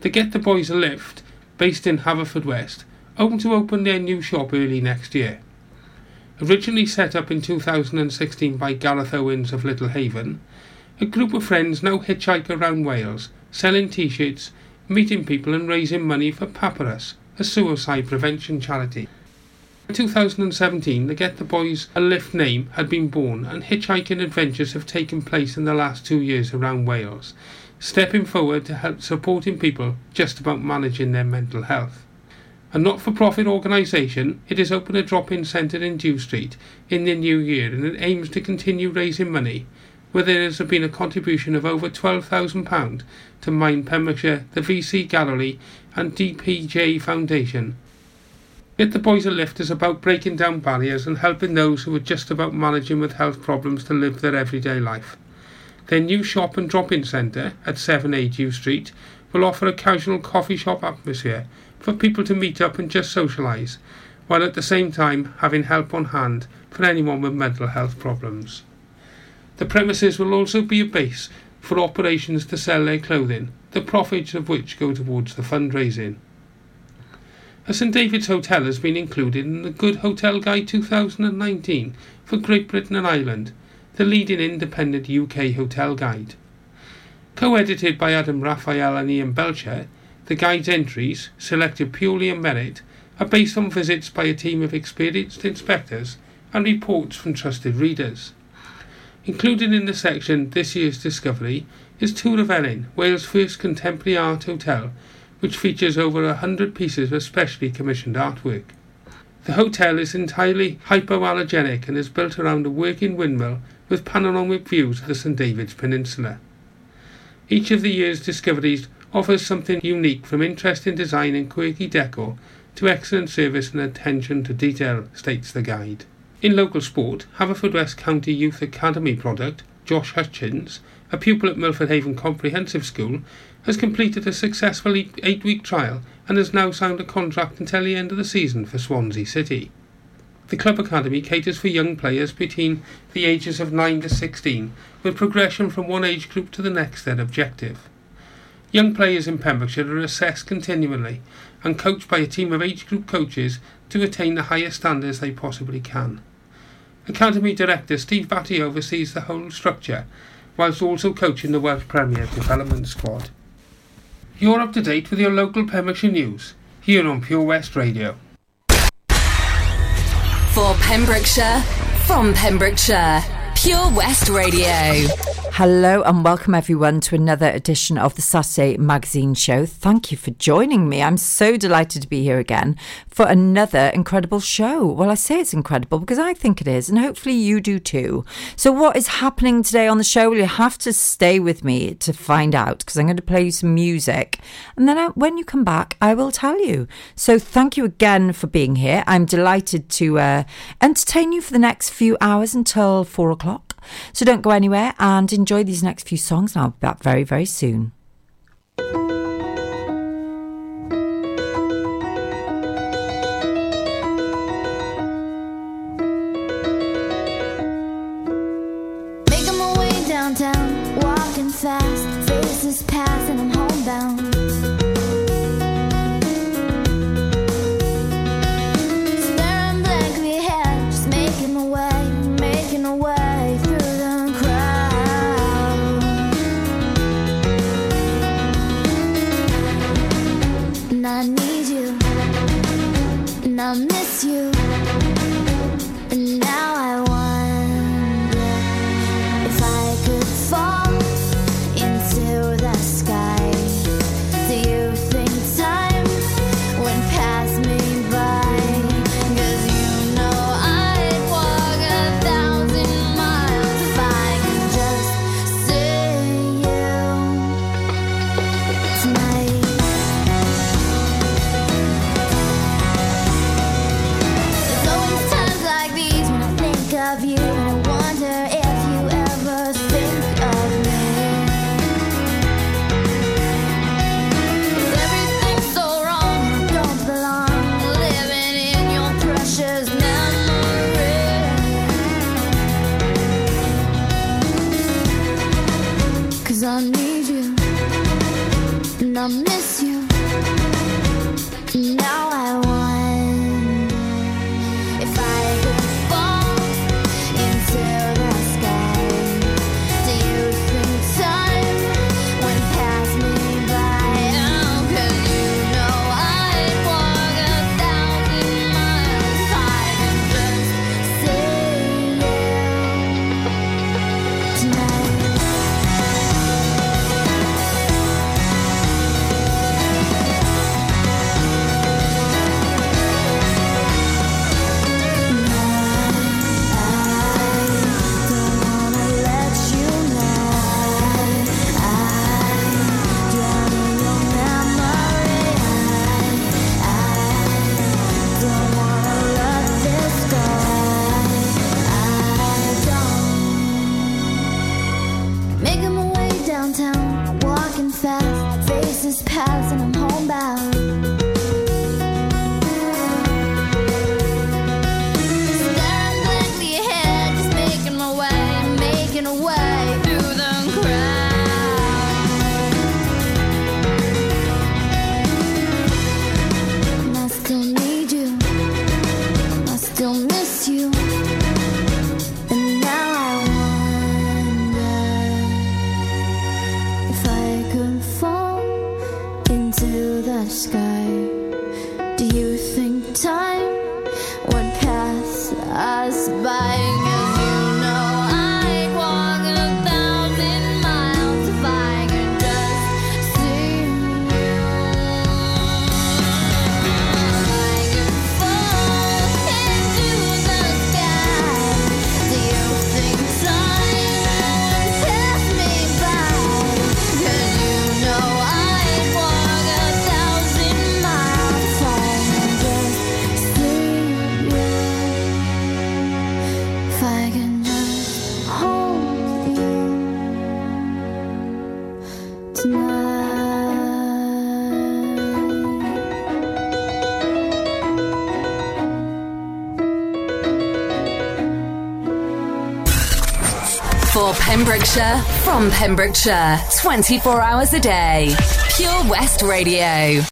the Get the Boys a Lift, based in Haverfordwest, hoping to open their new shop early next year. Originally set up in 2016 by Gareth Owens of Little Haven, a group of friends now hitchhike around Wales, selling t-shirts, meeting people and raising money for Papyrus, a suicide prevention charity. In 2017, the Get the Boys a Lift name had been born and hitchhiking adventures have taken place in the last two years around Wales, stepping forward to help supporting people just about managing their mental health. A not for profit organisation, it has opened a drop in centre in Dew Street in the new year and it aims to continue raising money, where there has been a contribution of over £12,000 to Mind Pembrokeshire, the VC Gallery, and DPJ Foundation. Get the Boys a Lift is about breaking down barriers and helping those who are just about managing with health problems to live their everyday life. Their new shop and drop in centre at 7A Dew Street will offer a casual coffee shop atmosphere for people to meet up and just socialise, while at the same time having help on hand for anyone with mental health problems. The premises will also be a base for operations to sell their clothing, the profits of which go towards the fundraising. A St David's Hotel has been included in the Good Hotel Guide 2019 for Great Britain and Ireland, the leading independent UK hotel guide. Co-edited by Adam Raphael and Ian Belcher, the guide's entries, selected purely on merit, are based on visits by a team of experienced inspectors and reports from trusted readers. Included in the section This Year's Discovery is Twr y Felin, Wales' first contemporary art hotel, which features over a hundred pieces of specially commissioned artwork. The hotel is entirely hypoallergenic and is built around a working windmill with panoramic views of the St David's Peninsula. Each of the year's discoveries offers something unique from interesting design and quirky decor to excellent service and attention to detail, states the guide. In local sport, Haverfordwest County Youth Academy product, Josh Hutchins, a pupil at Milford Haven Comprehensive School, has completed a successful eight week trial and has now signed a contract until the end of the season for Swansea City. The club academy caters for young players between the ages of 9 to 16, with progression from one age group to the next their objective. Young players in Pembrokeshire are assessed continually and coached by a team of age group coaches to attain the highest standards they possibly can. Academy Director Steve Batty oversees the whole structure, whilst also coaching the Welsh Premier development squad. You're up to date with your local Pembrokeshire news here on Pure West Radio. For Pembrokeshire, from Pembrokeshire, Pure West Radio. Hello and welcome everyone to another edition of the Saturday Magazine Show. Thank you for joining me. I'm so delighted to be here again for another incredible show. Well, I say it's incredible because I think it is, and hopefully you do too. So, what is happening today on the show? Well, you have to stay with me to find out because I'm going to play you some music, and then I, when you come back, I will tell you. So, thank you again for being here. I'm delighted to uh, entertain you for the next few hours until four o'clock. So don't go anywhere and enjoy these next few songs, and I'll be back very, very soon. Pembrokeshire from Pembrokeshire, 24 hours a day. Pure West Radio.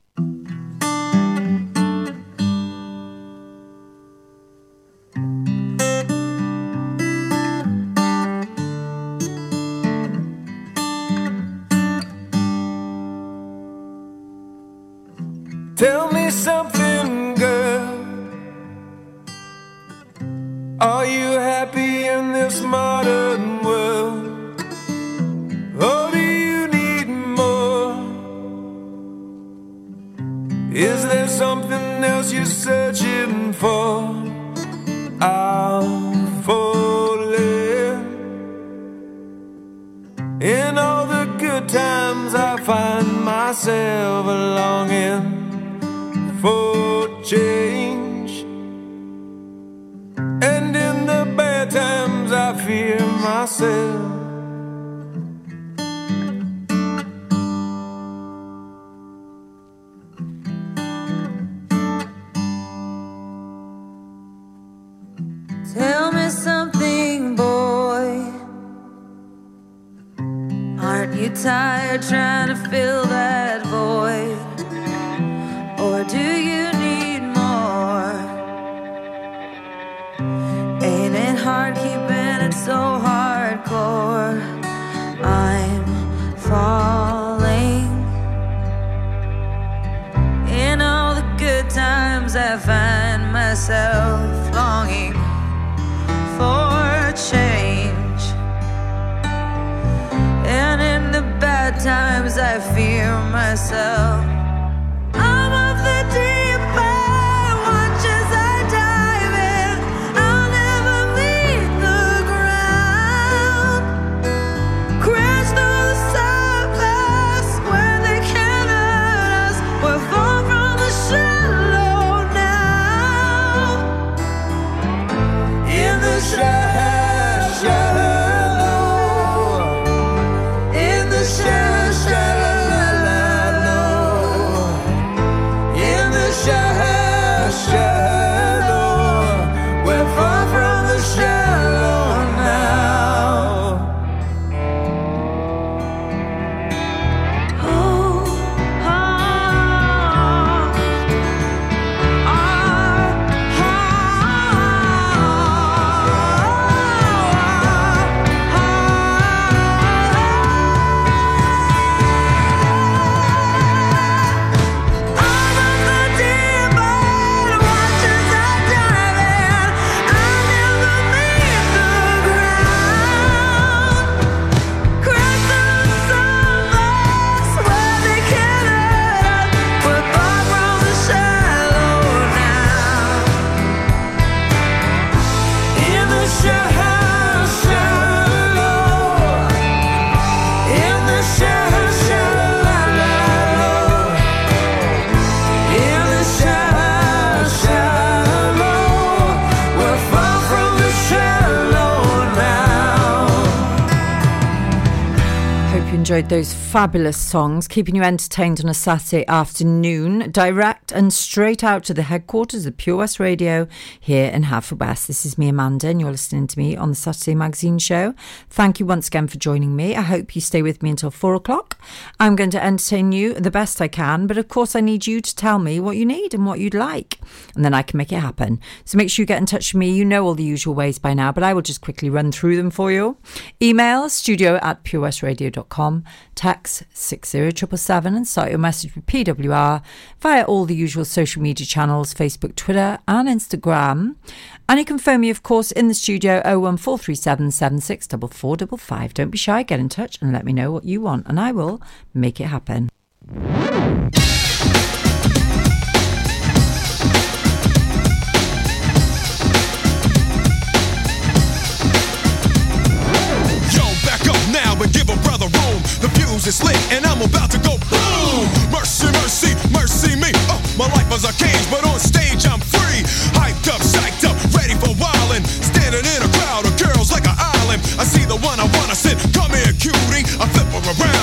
Those fabulous songs, keeping you entertained on a Saturday afternoon, direct and straight out to the headquarters of Pure West Radio here in Haverfordwest. This is me, Amanda, and you're listening to me on the Saturday Magazine Show. Thank you once again for joining me. I hope you stay with me until four o'clock. I'm going to entertain you the best I can, but of course, I need you to tell me what you need and what you'd like, and then I can make it happen. So make sure you get in touch with me. You know all the usual ways by now, but I will just quickly run through them for you. Email studio at purewestradio.com, text 60777 and start your message with PWR via all the usual social media channels Facebook, Twitter, and Instagram. And you can phone me, of course, in the studio 01437 764455. Don't be shy, get in touch and let me know what you want, and I will make it happen. Yo, back up now and give a brother room. The fuse is lit and I'm about to go boom. Mercy, mercy, me. Oh, my life is a cage, but on stage I'm free. Hyped up, psyched up, ready for wildin'. Standing in a crowd of girls like an island. I see the one I wanna sit. Come here, cutie. I flip her around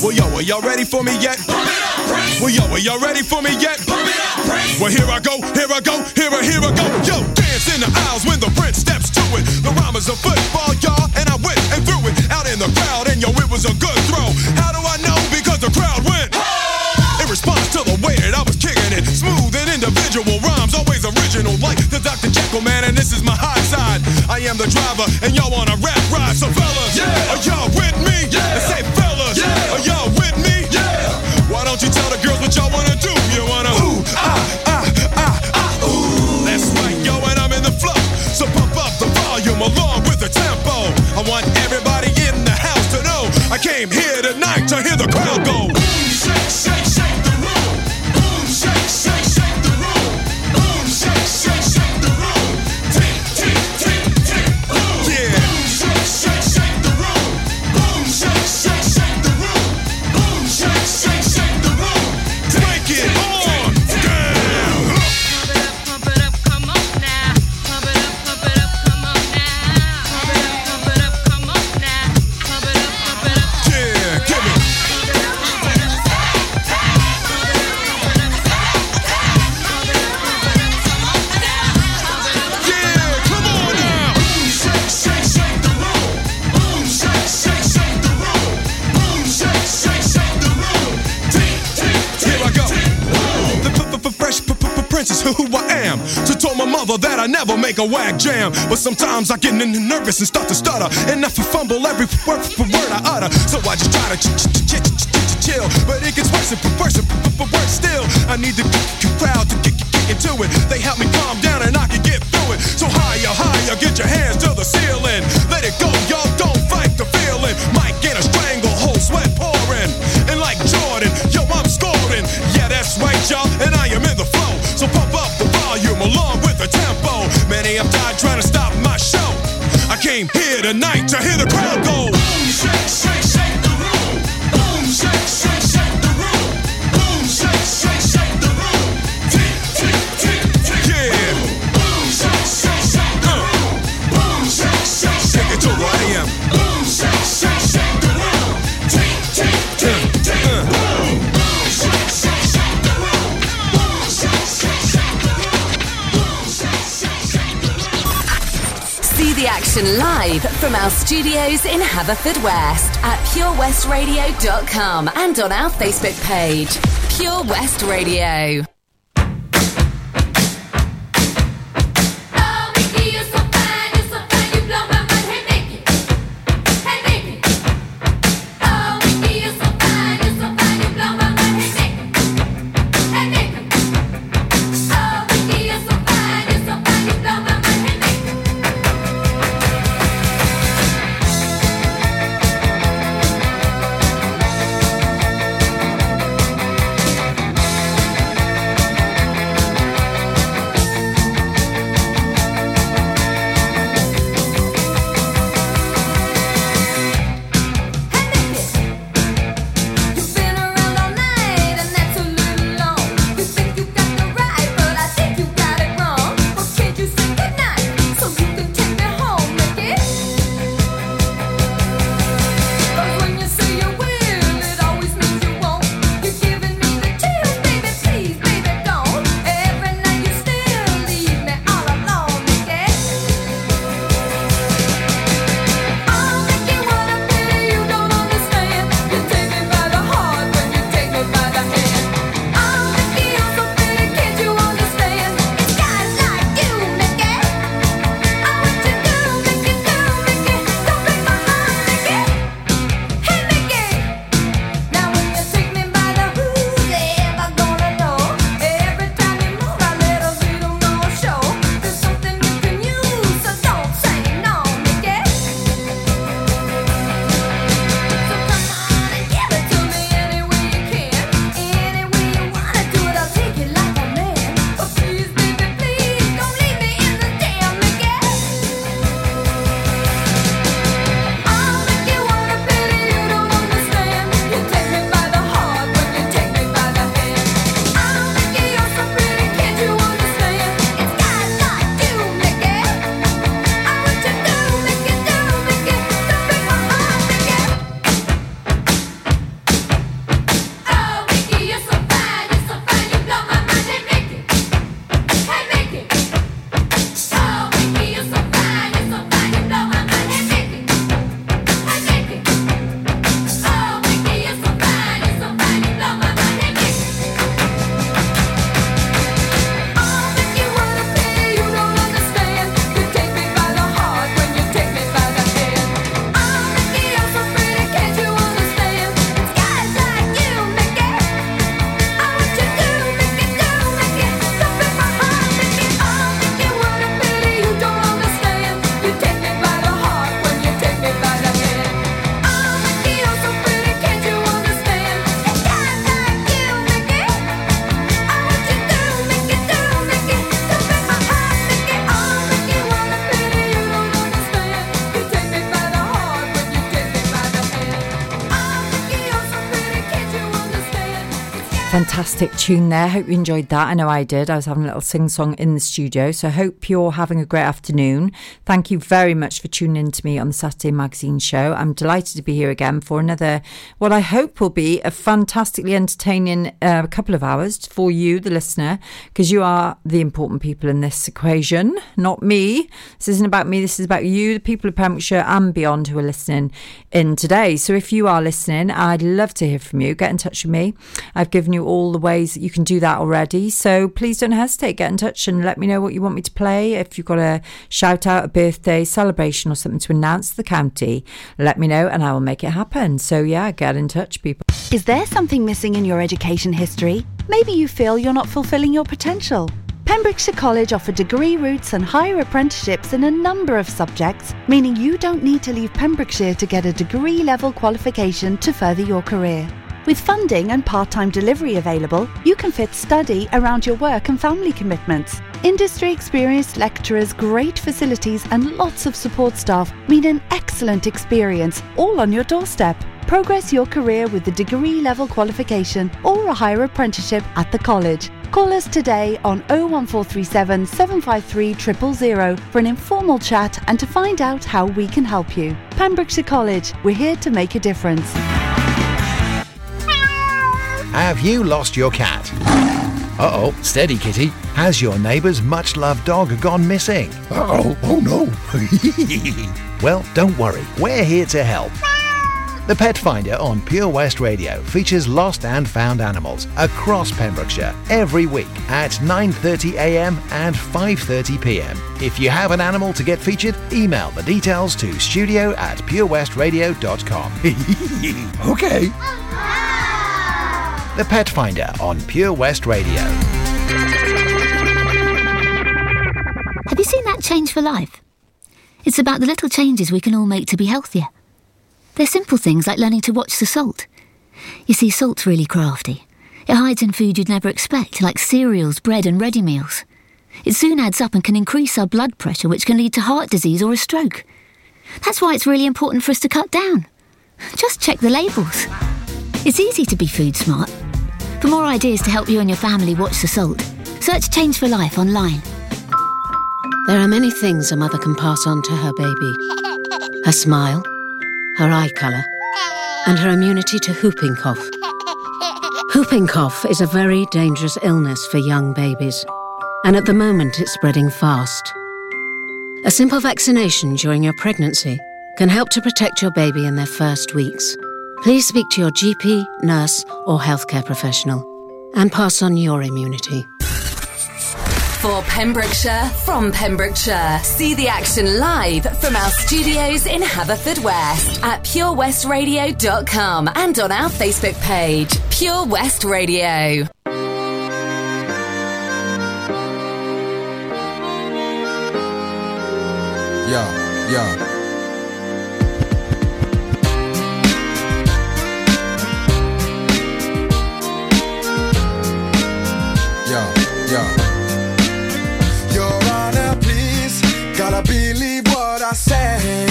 Well, yo, are y'all ready for me yet? Well, yo, are y'all ready for me yet? Well, yo, are y'all ready for me yet? Well, here I go, here I go, here I, here I go. Yo, dance in the aisles when the prince steps to it. The rhyme is a football, y'all, and I went and threw it out in the crowd, and yo, it was a good throw. How do I know? Because the crowd went. In response to the way that I was kicking it, smooth and individual rhymes, always original, like the Dr. Jekyll man, and this is my high side. I am the driver, and y'all on a rap ride, so fellas, are y'all I a whack jam. But sometimes I get nervous and start to stutter. And I fumble every word, for word I utter. So I just try to ch- ch- ch- ch- ch- ch- chill. But it gets worse and worse and worse still. I need the crowd to get into it. They help me calm down and I can get through it. So higher, higher, get your hands here tonight to hear the crowd go. Action live from our studios in Haverfordwest at purewestradio.com and on our Facebook page, Pure West Radio. Fantastic tune there. Hope you enjoyed that. I know I did. I was having a little sing song in the studio. So hope you're having a great afternoon. Thank you very much for tuning in to me on the Saturday Magazine show. I'm delighted to be here again for another, what I hope will be a fantastically entertaining uh, couple of hours for you, the listener, because you are the important people in this equation, not me. This isn't about me. This is about you, the people of Pembrokeshire and beyond who are listening in today. So if you are listening, I'd love to hear from you. Get in touch with me. I've given you all the ways that you can do that already. So please don't hesitate. Get in touch and let me know what you want me to play. If you've got a shout out, a birthday celebration, or something to announce to the county, let me know and I will make it happen. So yeah, get in touch, people. Is there something missing in your education history? Maybe you feel you're not fulfilling your potential. Pembrokeshire College offer degree routes and higher apprenticeships in a number of subjects, meaning you don't need to leave Pembrokeshire to get a degree level qualification to further your career. With funding and part time delivery available, you can fit study around your work and family commitments. Industry experienced lecturers, great facilities, and lots of support staff mean an excellent experience all on your doorstep. Progress your career with the degree level qualification or a higher apprenticeship at the college. Call us today on 01437 753 000 for an informal chat and to find out how we can help you. Pembrokeshire College, we're here to make a difference. Have you lost your cat? Uh oh, steady kitty. Has your neighbour's much loved dog gone missing? Uh oh, oh no. well, don't worry, we're here to help. The Pet Finder on Pure West Radio features lost and found animals across Pembrokeshire every week at 9:30am and 5:30pm. If you have an animal to get featured, email the details to studio at purewestradio.com. okay. The Pet Finder on Pure West Radio. Have you seen that change for life? It's about the little changes we can all make to be healthier. They're simple things like learning to watch the salt. You see, salt's really crafty. It hides in food you'd never expect, like cereals, bread, and ready meals. It soon adds up and can increase our blood pressure, which can lead to heart disease or a stroke. That's why it's really important for us to cut down. Just check the labels. It's easy to be food smart. For more ideas to help you and your family watch the salt, search Change for Life online. There are many things a mother can pass on to her baby her smile, her eye colour, and her immunity to whooping cough. Whooping cough is a very dangerous illness for young babies, and at the moment it's spreading fast. A simple vaccination during your pregnancy can help to protect your baby in their first weeks. Please speak to your GP, nurse, or healthcare professional and pass on your immunity. For Pembrokeshire, from Pembrokeshire. See the action live from our studios in Haverfordwest at purewestradio.com and on our Facebook page, Pure West Radio. Yeah, yeah. Yeah. Your Honor, please, gotta believe what I say.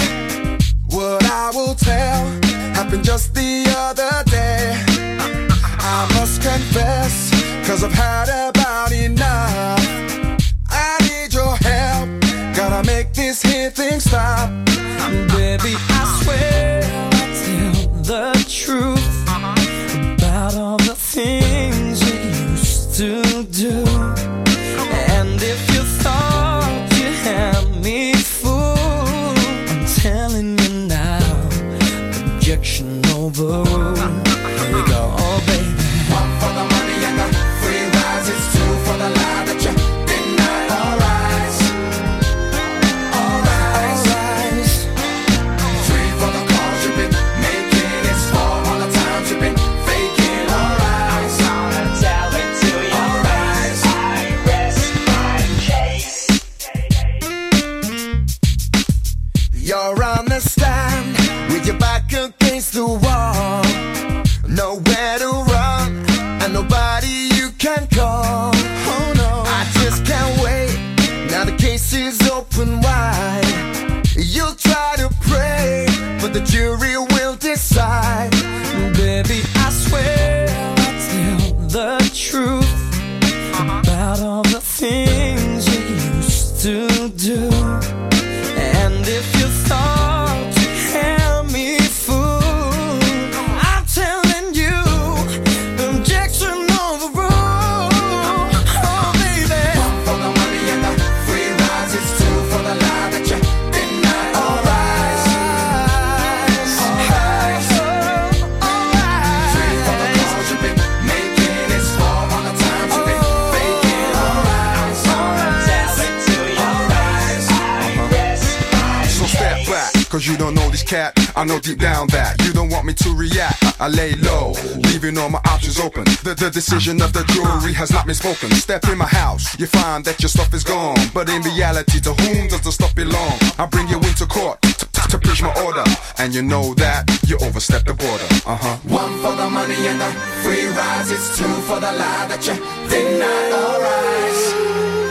What I will tell happened just the other day. I must confess, cause I've had about cause you don't know this cat. I know deep down that you don't want me to react. I lay low, leaving all my options open. The, the decision of the jury has not been spoken. Step in my house, you find that your stuff is gone. But in reality, to whom does the stuff belong? I bring you into court to, preach my order. And you know that you overstepped the border. Uh huh. One for the money and the free rides. It's two for the lie that you deny. Alright.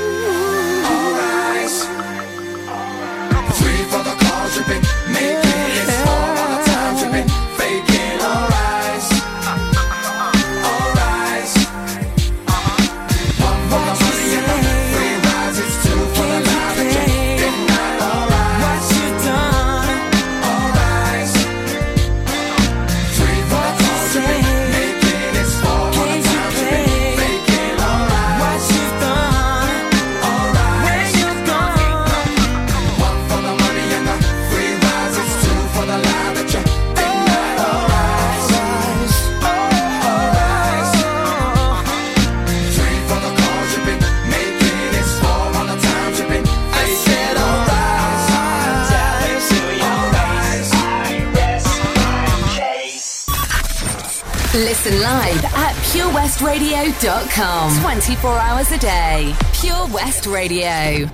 The calls Listen live at purewestradio.com. 24 hours a day. Pure West Radio.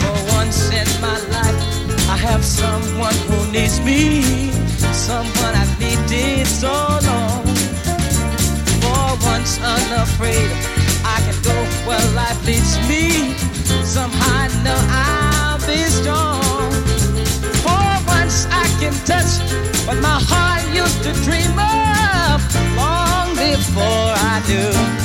For once in my life, I have someone who needs me, someone I've needed so long. Unafraid, I can go where life leads me. Somehow I know I'll be strong. For once I can touch what my heart used to dream of long before I do.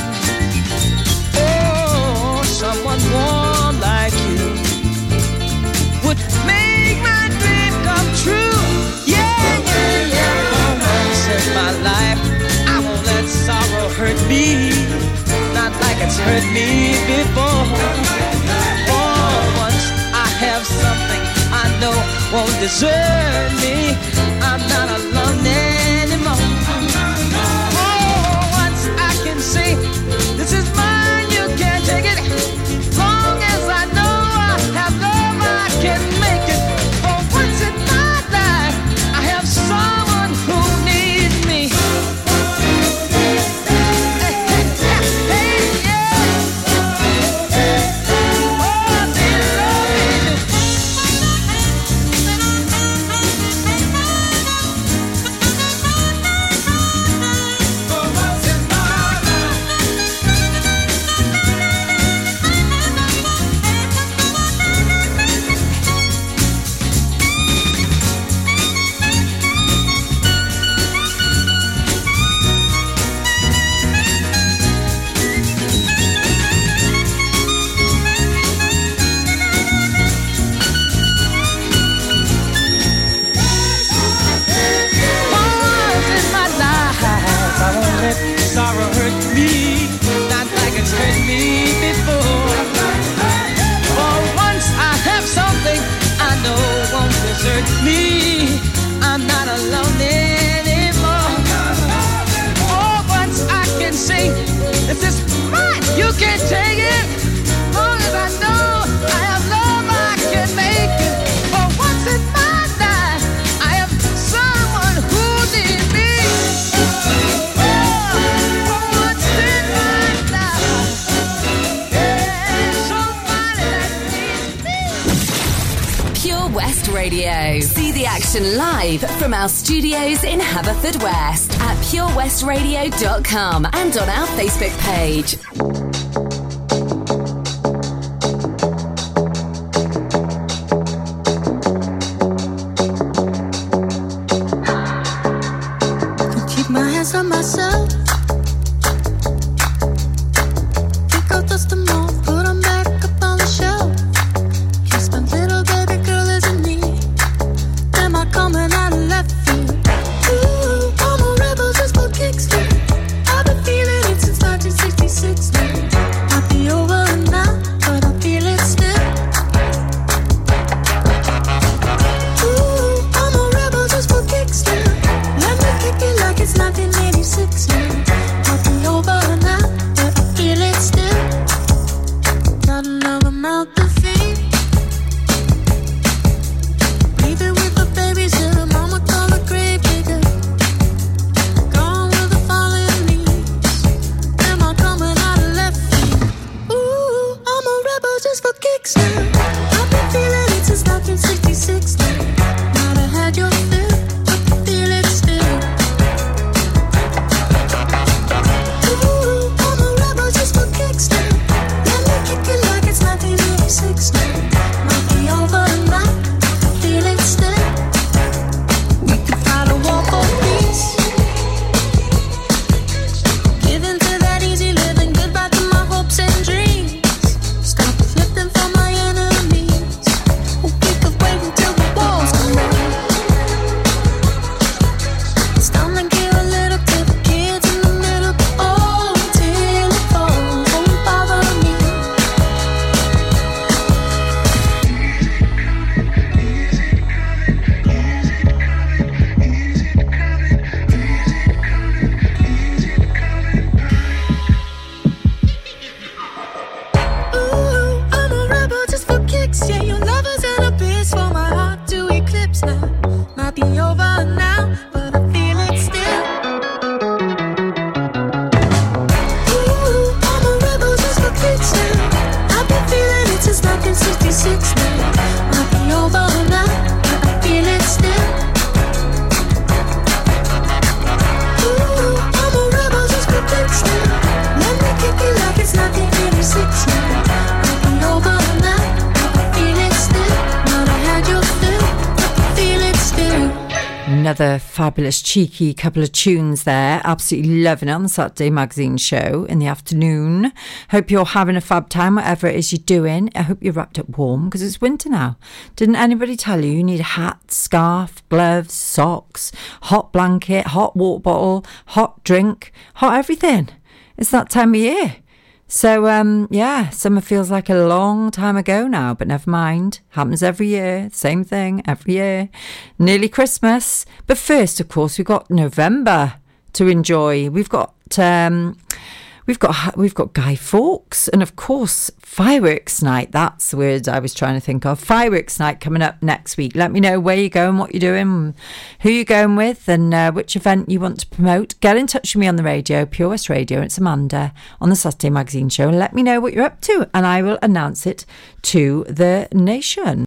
It's hurt me before. For once, I have something I know won't desert me. I'm not alone anymore. For once, I can say, this is mine, you can't take it. Action live from our studios in Haverfordwest at purewestradio.com and on our Facebook page. Fabulous, cheeky couple of tunes there. Absolutely loving it on the Saturday Magazine show in the afternoon. Hope you're having a fab time, whatever it is you're doing. I hope you're wrapped up warm because it's winter now. Didn't anybody tell you you need a hat, scarf, gloves, socks, hot blanket, hot water bottle, hot drink, hot everything? It's that time of year. So, um, yeah, summer feels like a long time ago now, but never mind. Happens every year. Same thing every year. Nearly Christmas. But first, of course, we've got November to enjoy. We've got, um, we've got, we've got Guy Fawkes and, of course, fireworks night. That's the word I was trying to think of. Fireworks night coming up next week. Let me know where you're going, what you're doing, who you're going with, and uh, which event you want to promote. Get in touch with me on the radio, Pure West Radio. It's Amanda on the Saturday Magazine Show, and let me know what you're up to, and I will announce it to the nation.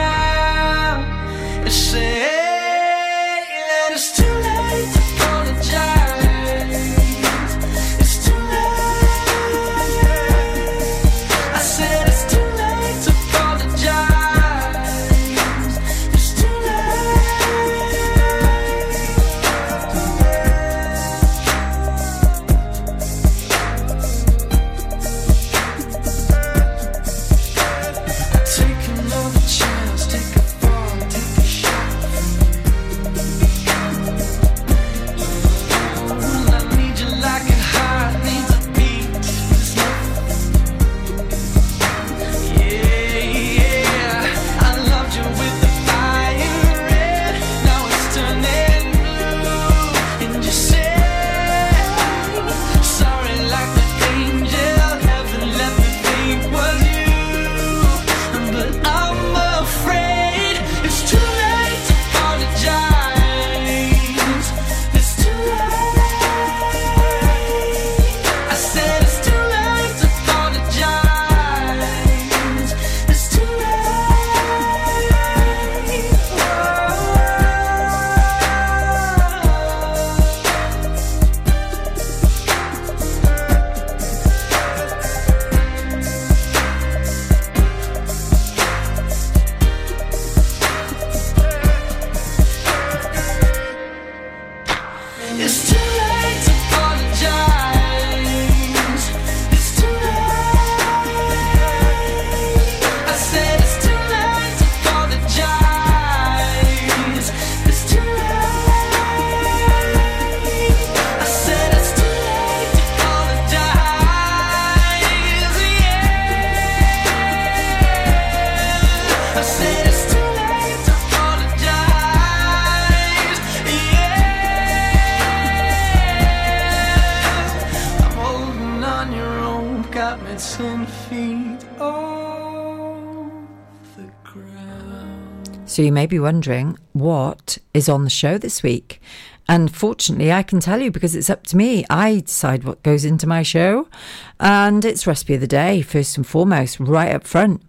Be wondering what is on the show this week. And fortunately, I can tell you because it's up to me. I decide what goes into my show. And it's recipe of the day, first and foremost, right up front.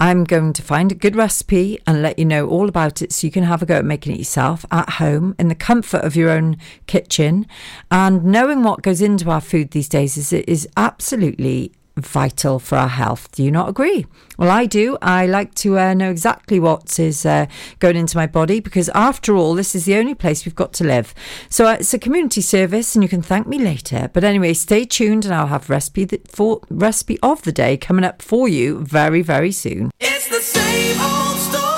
I'm going to find a good recipe and let you know all about it so you can have a go at making it yourself at home in the comfort of your own kitchen. And knowing what goes into our food these days is, is absolutely vital for our health. Do you not agree? Well, I do. I like to uh, know exactly what is uh, going into my body because, after all, this is the only place we've got to live. So uh, it's a community service, and you can thank me later. But anyway, stay tuned, and I'll have recipe th- for recipe of the day coming up for you very, very soon. It's the same old story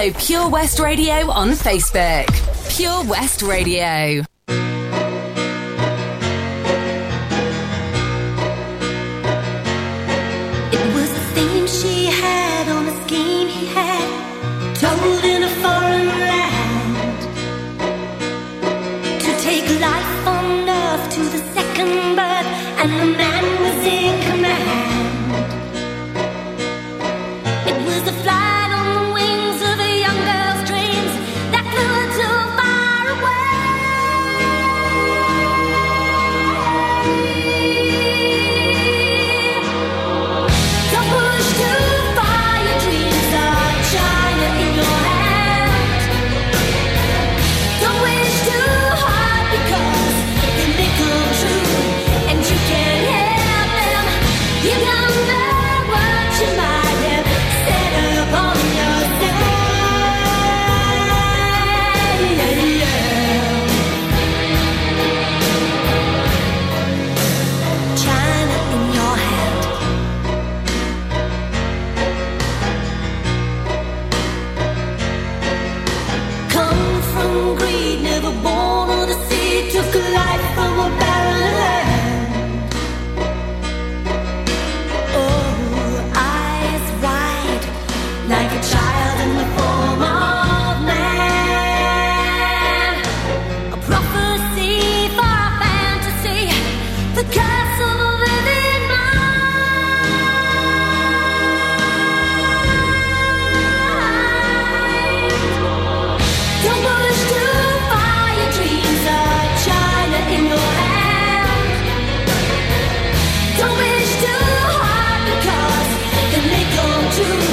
Follow Pure West Radio on Facebook. Pure West Radio. you.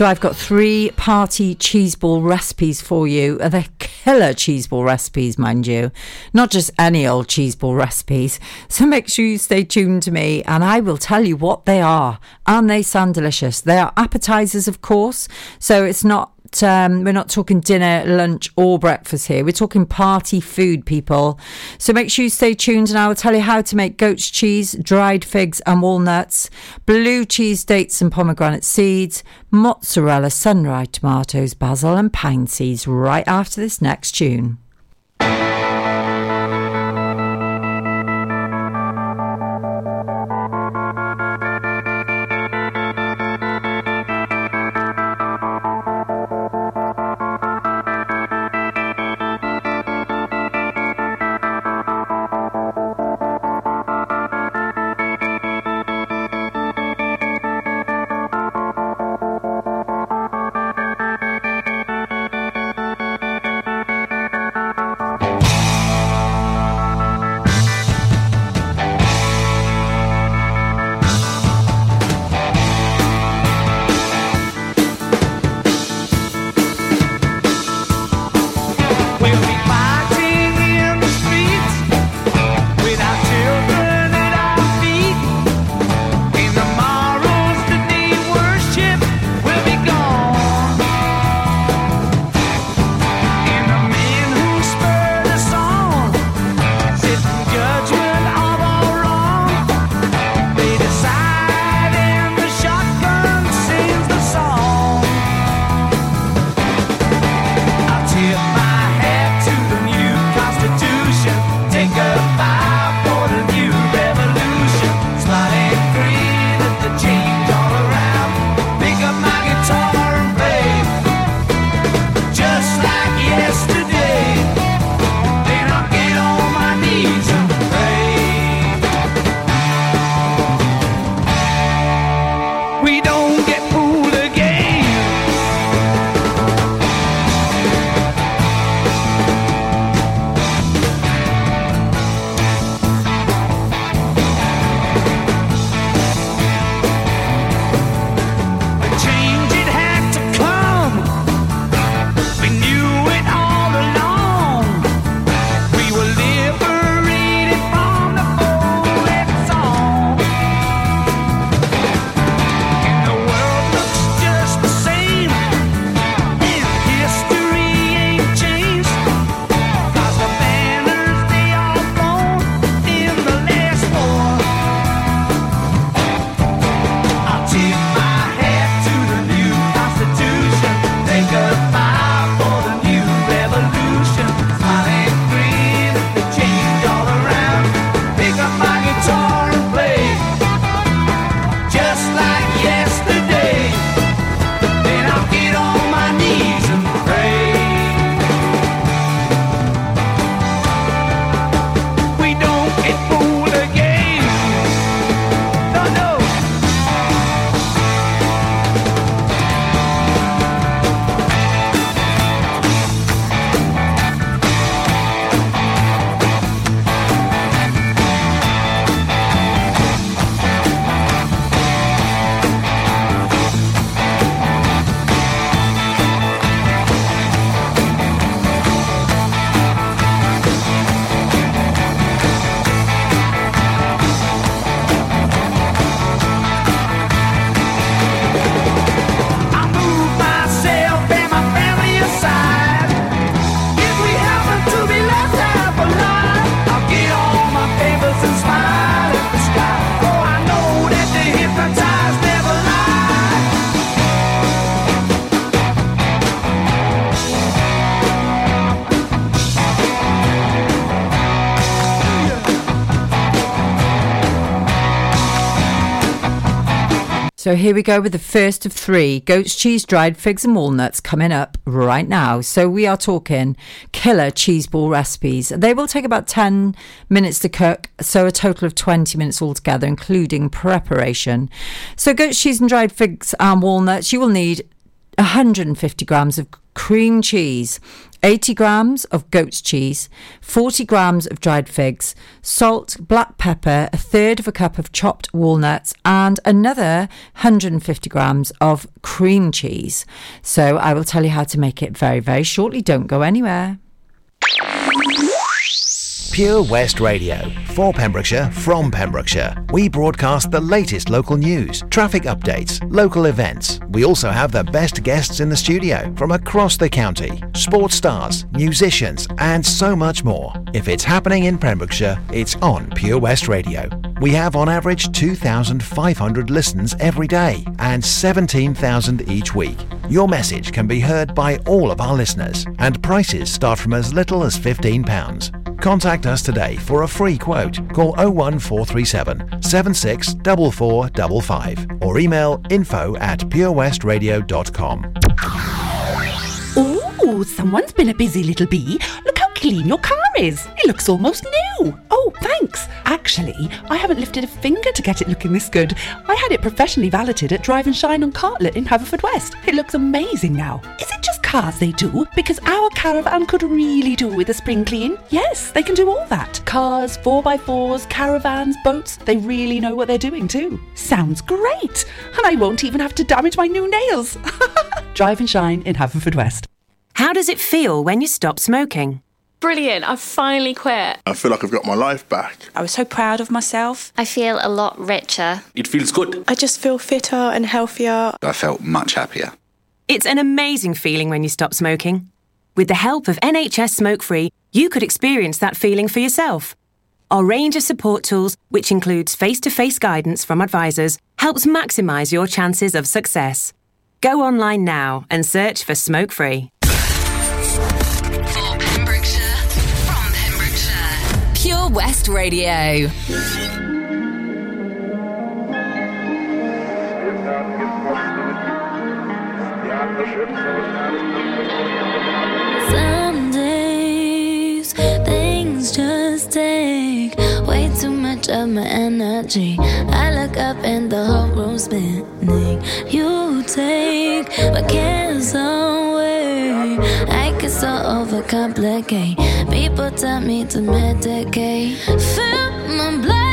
So I've got three party cheese ball recipes for you. They're killer cheese ball recipes, mind you. Not just any old cheese ball recipes. So make sure you stay tuned to me and I will tell you what they are. And they sound delicious. They are appetizers, of course. So it's not not um, we're not talking dinner, lunch, or breakfast here. We're talking party food, people. So make sure you stay tuned, and I will tell you how to make goat's cheese, dried figs and walnuts, blue cheese, dates and pomegranate seeds, mozzarella, sun tomatoes, basil, and pine seeds. Right after this next tune. So here we go with the first of three goat's cheese, dried figs, and walnuts coming up right now. So we are talking killer cheese ball recipes. They will take about 10 minutes to cook, so a total of 20 minutes altogether, including preparation. So goat's cheese and dried figs and walnuts, you will need 150 grams of cream cheese, 80 grams of goat's cheese, 40 grams of dried figs, salt, black pepper, a third of a cup of chopped walnuts, and another 150 grams of cream cheese. So I will tell you how to make it very, very shortly. Don't go anywhere. Pure West Radio. For Pembrokeshire, from Pembrokeshire. We broadcast the latest local news, traffic updates, local events. We also have the best guests in the studio from across the county, sports stars, musicians, and so much more. If it's happening in Pembrokeshire, it's on Pure West Radio. We have on average 2,500 listens every day and 17,000 each week. Your message can be heard by all of our listeners, and prices start from as little as £15. Contact us today for a free quote. Call 01437 764455 or email info at purewestradio.com. Someone's been a busy little bee. Look how clean your car is. It looks almost new. Oh, thanks. Actually, I haven't lifted a finger to get it looking this good. I had it professionally valeted at Drive and Shine on Cartlett in Haverfordwest. It looks amazing now. Is it just cars they do? Because our caravan could really do with a spring clean. Yes, they can do all that. Cars, 4x4s, caravans, boats. They really know what they're doing too. Sounds great. And I won't even have to damage my new nails. Drive and Shine in Haverfordwest. How does it feel when you stop smoking? Brilliant, I've finally quit. I feel like I've got my life back. I was so proud of myself. I feel a lot richer. It feels good. I just feel fitter and healthier. I felt much happier. It's an amazing feeling when you stop smoking. With the help of NHS Smoke Free, you could experience that feeling for yourself. Our range of support tools, which includes face to face guidance from advisors, helps maximise your chances of success. Go online now and search for Smoke Free. Pure West Radio. Of my energy. I look up and the whole room's spinning. You take my cares away. I get so overcomplicate. People tell me to medicate. Feel my blood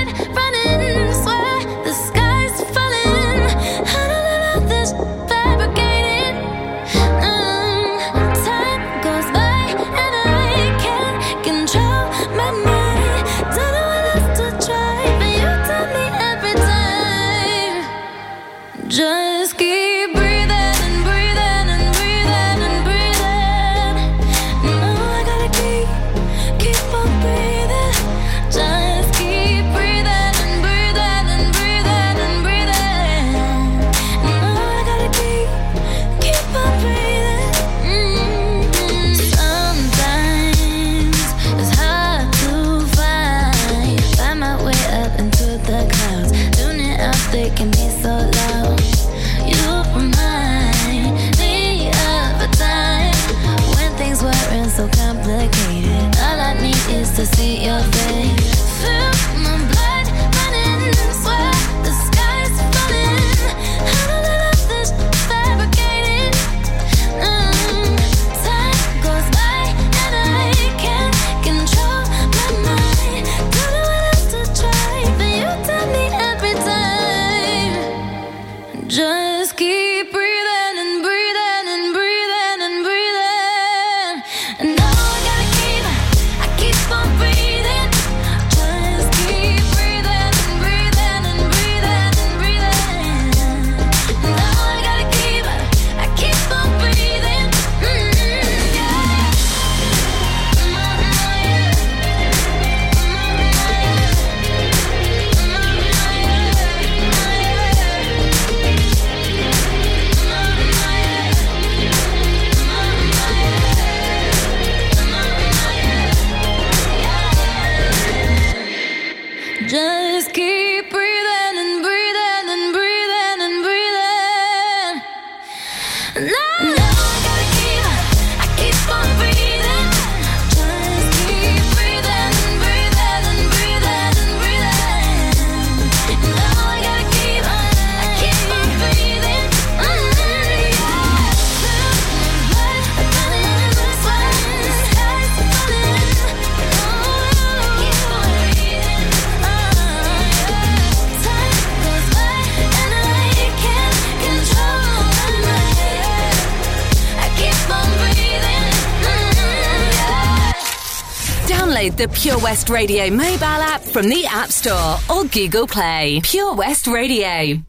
Pure West Radio mobile app from the App Store or Google Play. Pure West Radio.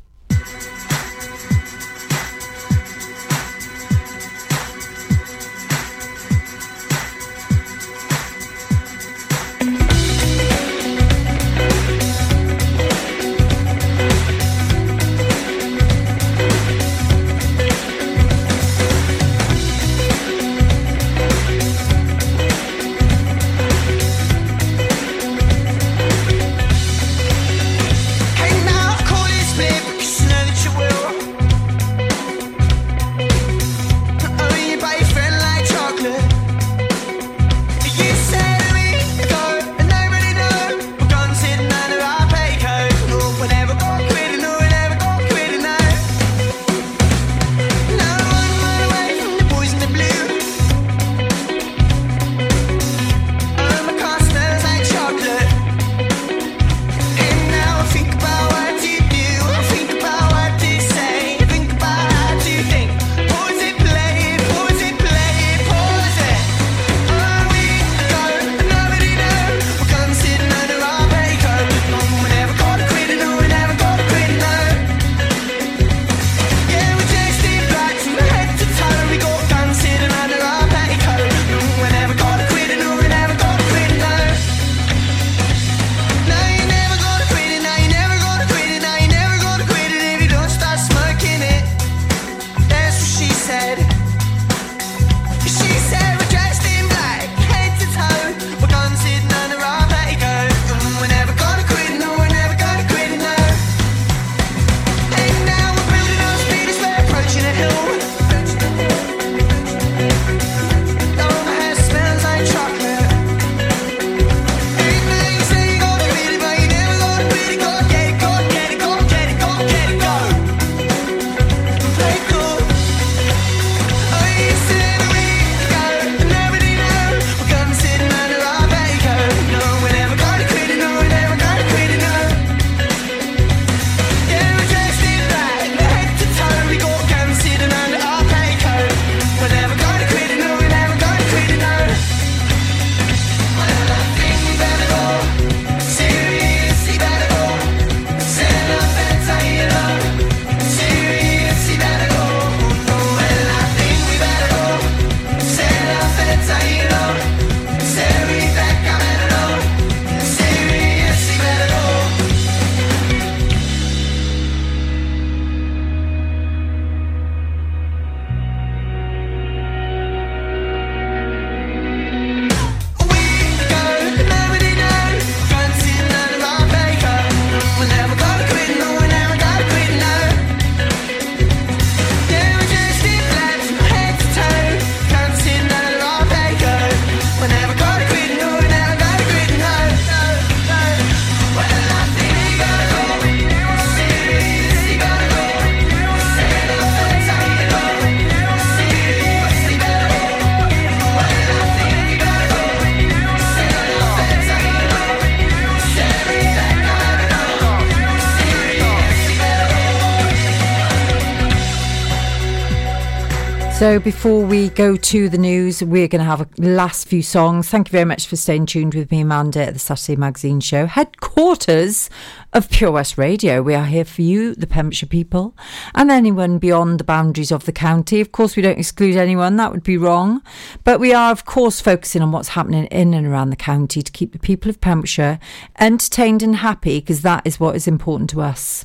So before we go to the news, we're going to have a last few songs. Thank you very much for staying tuned with me, Amanda, at the Saturday Magazine Show, headquarters of Pure West Radio. We are here for you, the Pembrokeshire people, and anyone beyond the boundaries of the county. Of course, we don't exclude anyone, that would be wrong. But we are, of course, focusing on what's happening in and around the county to keep the people of Pembrokeshire entertained and happy, because that is what is important to us.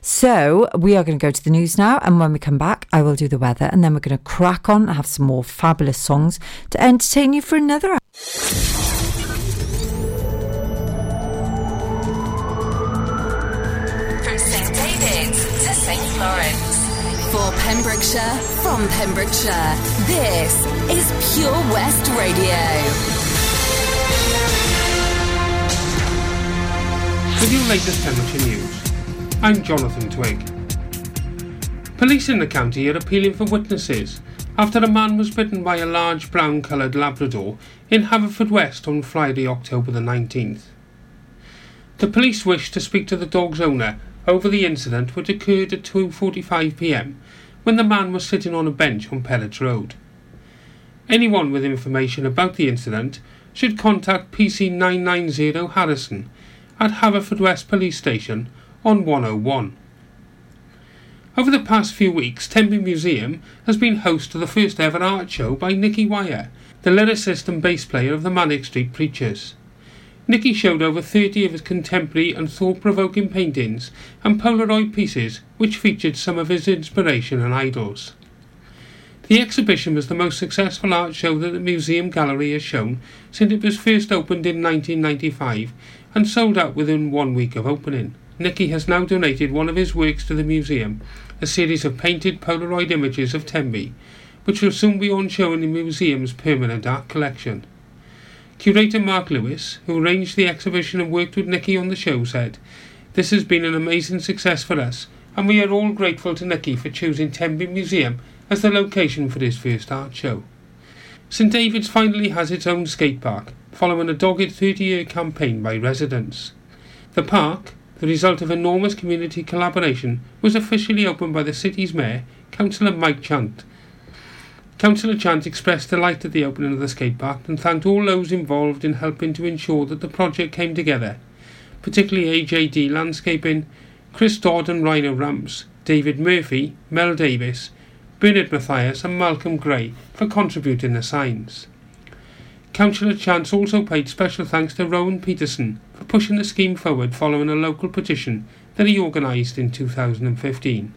So we are going to go to the news now, and when we come back, I will do the weather, and then we're going to crack on and have some more fabulous songs to entertain you for another hour. St. For Pembrokeshire, from Pembrokeshire, this is Pure West Radio. With your latest Pembrokeshire news, I'm Jonathan Twig. Police in the county are appealing for witnesses after a man was bitten by a large brown coloured Labrador in Haverfordwest on Friday, October the 19th. The police wish to speak to the dog's owner over the incident which occurred at 2.45pm when the man was sitting on a bench on Pellets Road. Anyone with information about the incident should contact PC990 Harrison at Haverfordwest Police Station on 101. Over the past few weeks, Tenby Museum has been host to the first ever art show by Nicky Wire, the lyricist and bass player of the Manic Street Preachers. Nicky showed over 30 of his contemporary and thought-provoking paintings and Polaroid pieces which featured some of his inspiration and idols. The exhibition was the most successful art show that the museum gallery has shown since it was first opened in 1995 and sold out within one week of opening. Nicky has now donated one of his works to the museum, a series of painted Polaroid images of Tenby, which will soon be on show in the museum's permanent art collection. Curator Mark Lewis, who arranged the exhibition and worked with Nicky on the show, said, This has been an amazing success for us, and we are all grateful to Nicky for choosing Tenby Museum as the location for his first art show. St David's finally has its own skate park, following a dogged 30 year campaign by residents. The park, the result of enormous community collaboration, was officially opened by the city's mayor, Councillor Mike Chant. Councillor Chant expressed delight at the opening of the skate park and thanked all those involved in helping to ensure that the project came together, particularly AJD Landscaping, Chris Dodd and Rhino Ramps, David Murphy, Mel Davis, Bernard Mathias and Malcolm Gray for contributing the signs. Councillor Chant also paid special thanks to Rowan Peterson for pushing the scheme forward following a local petition that he organised in 2015.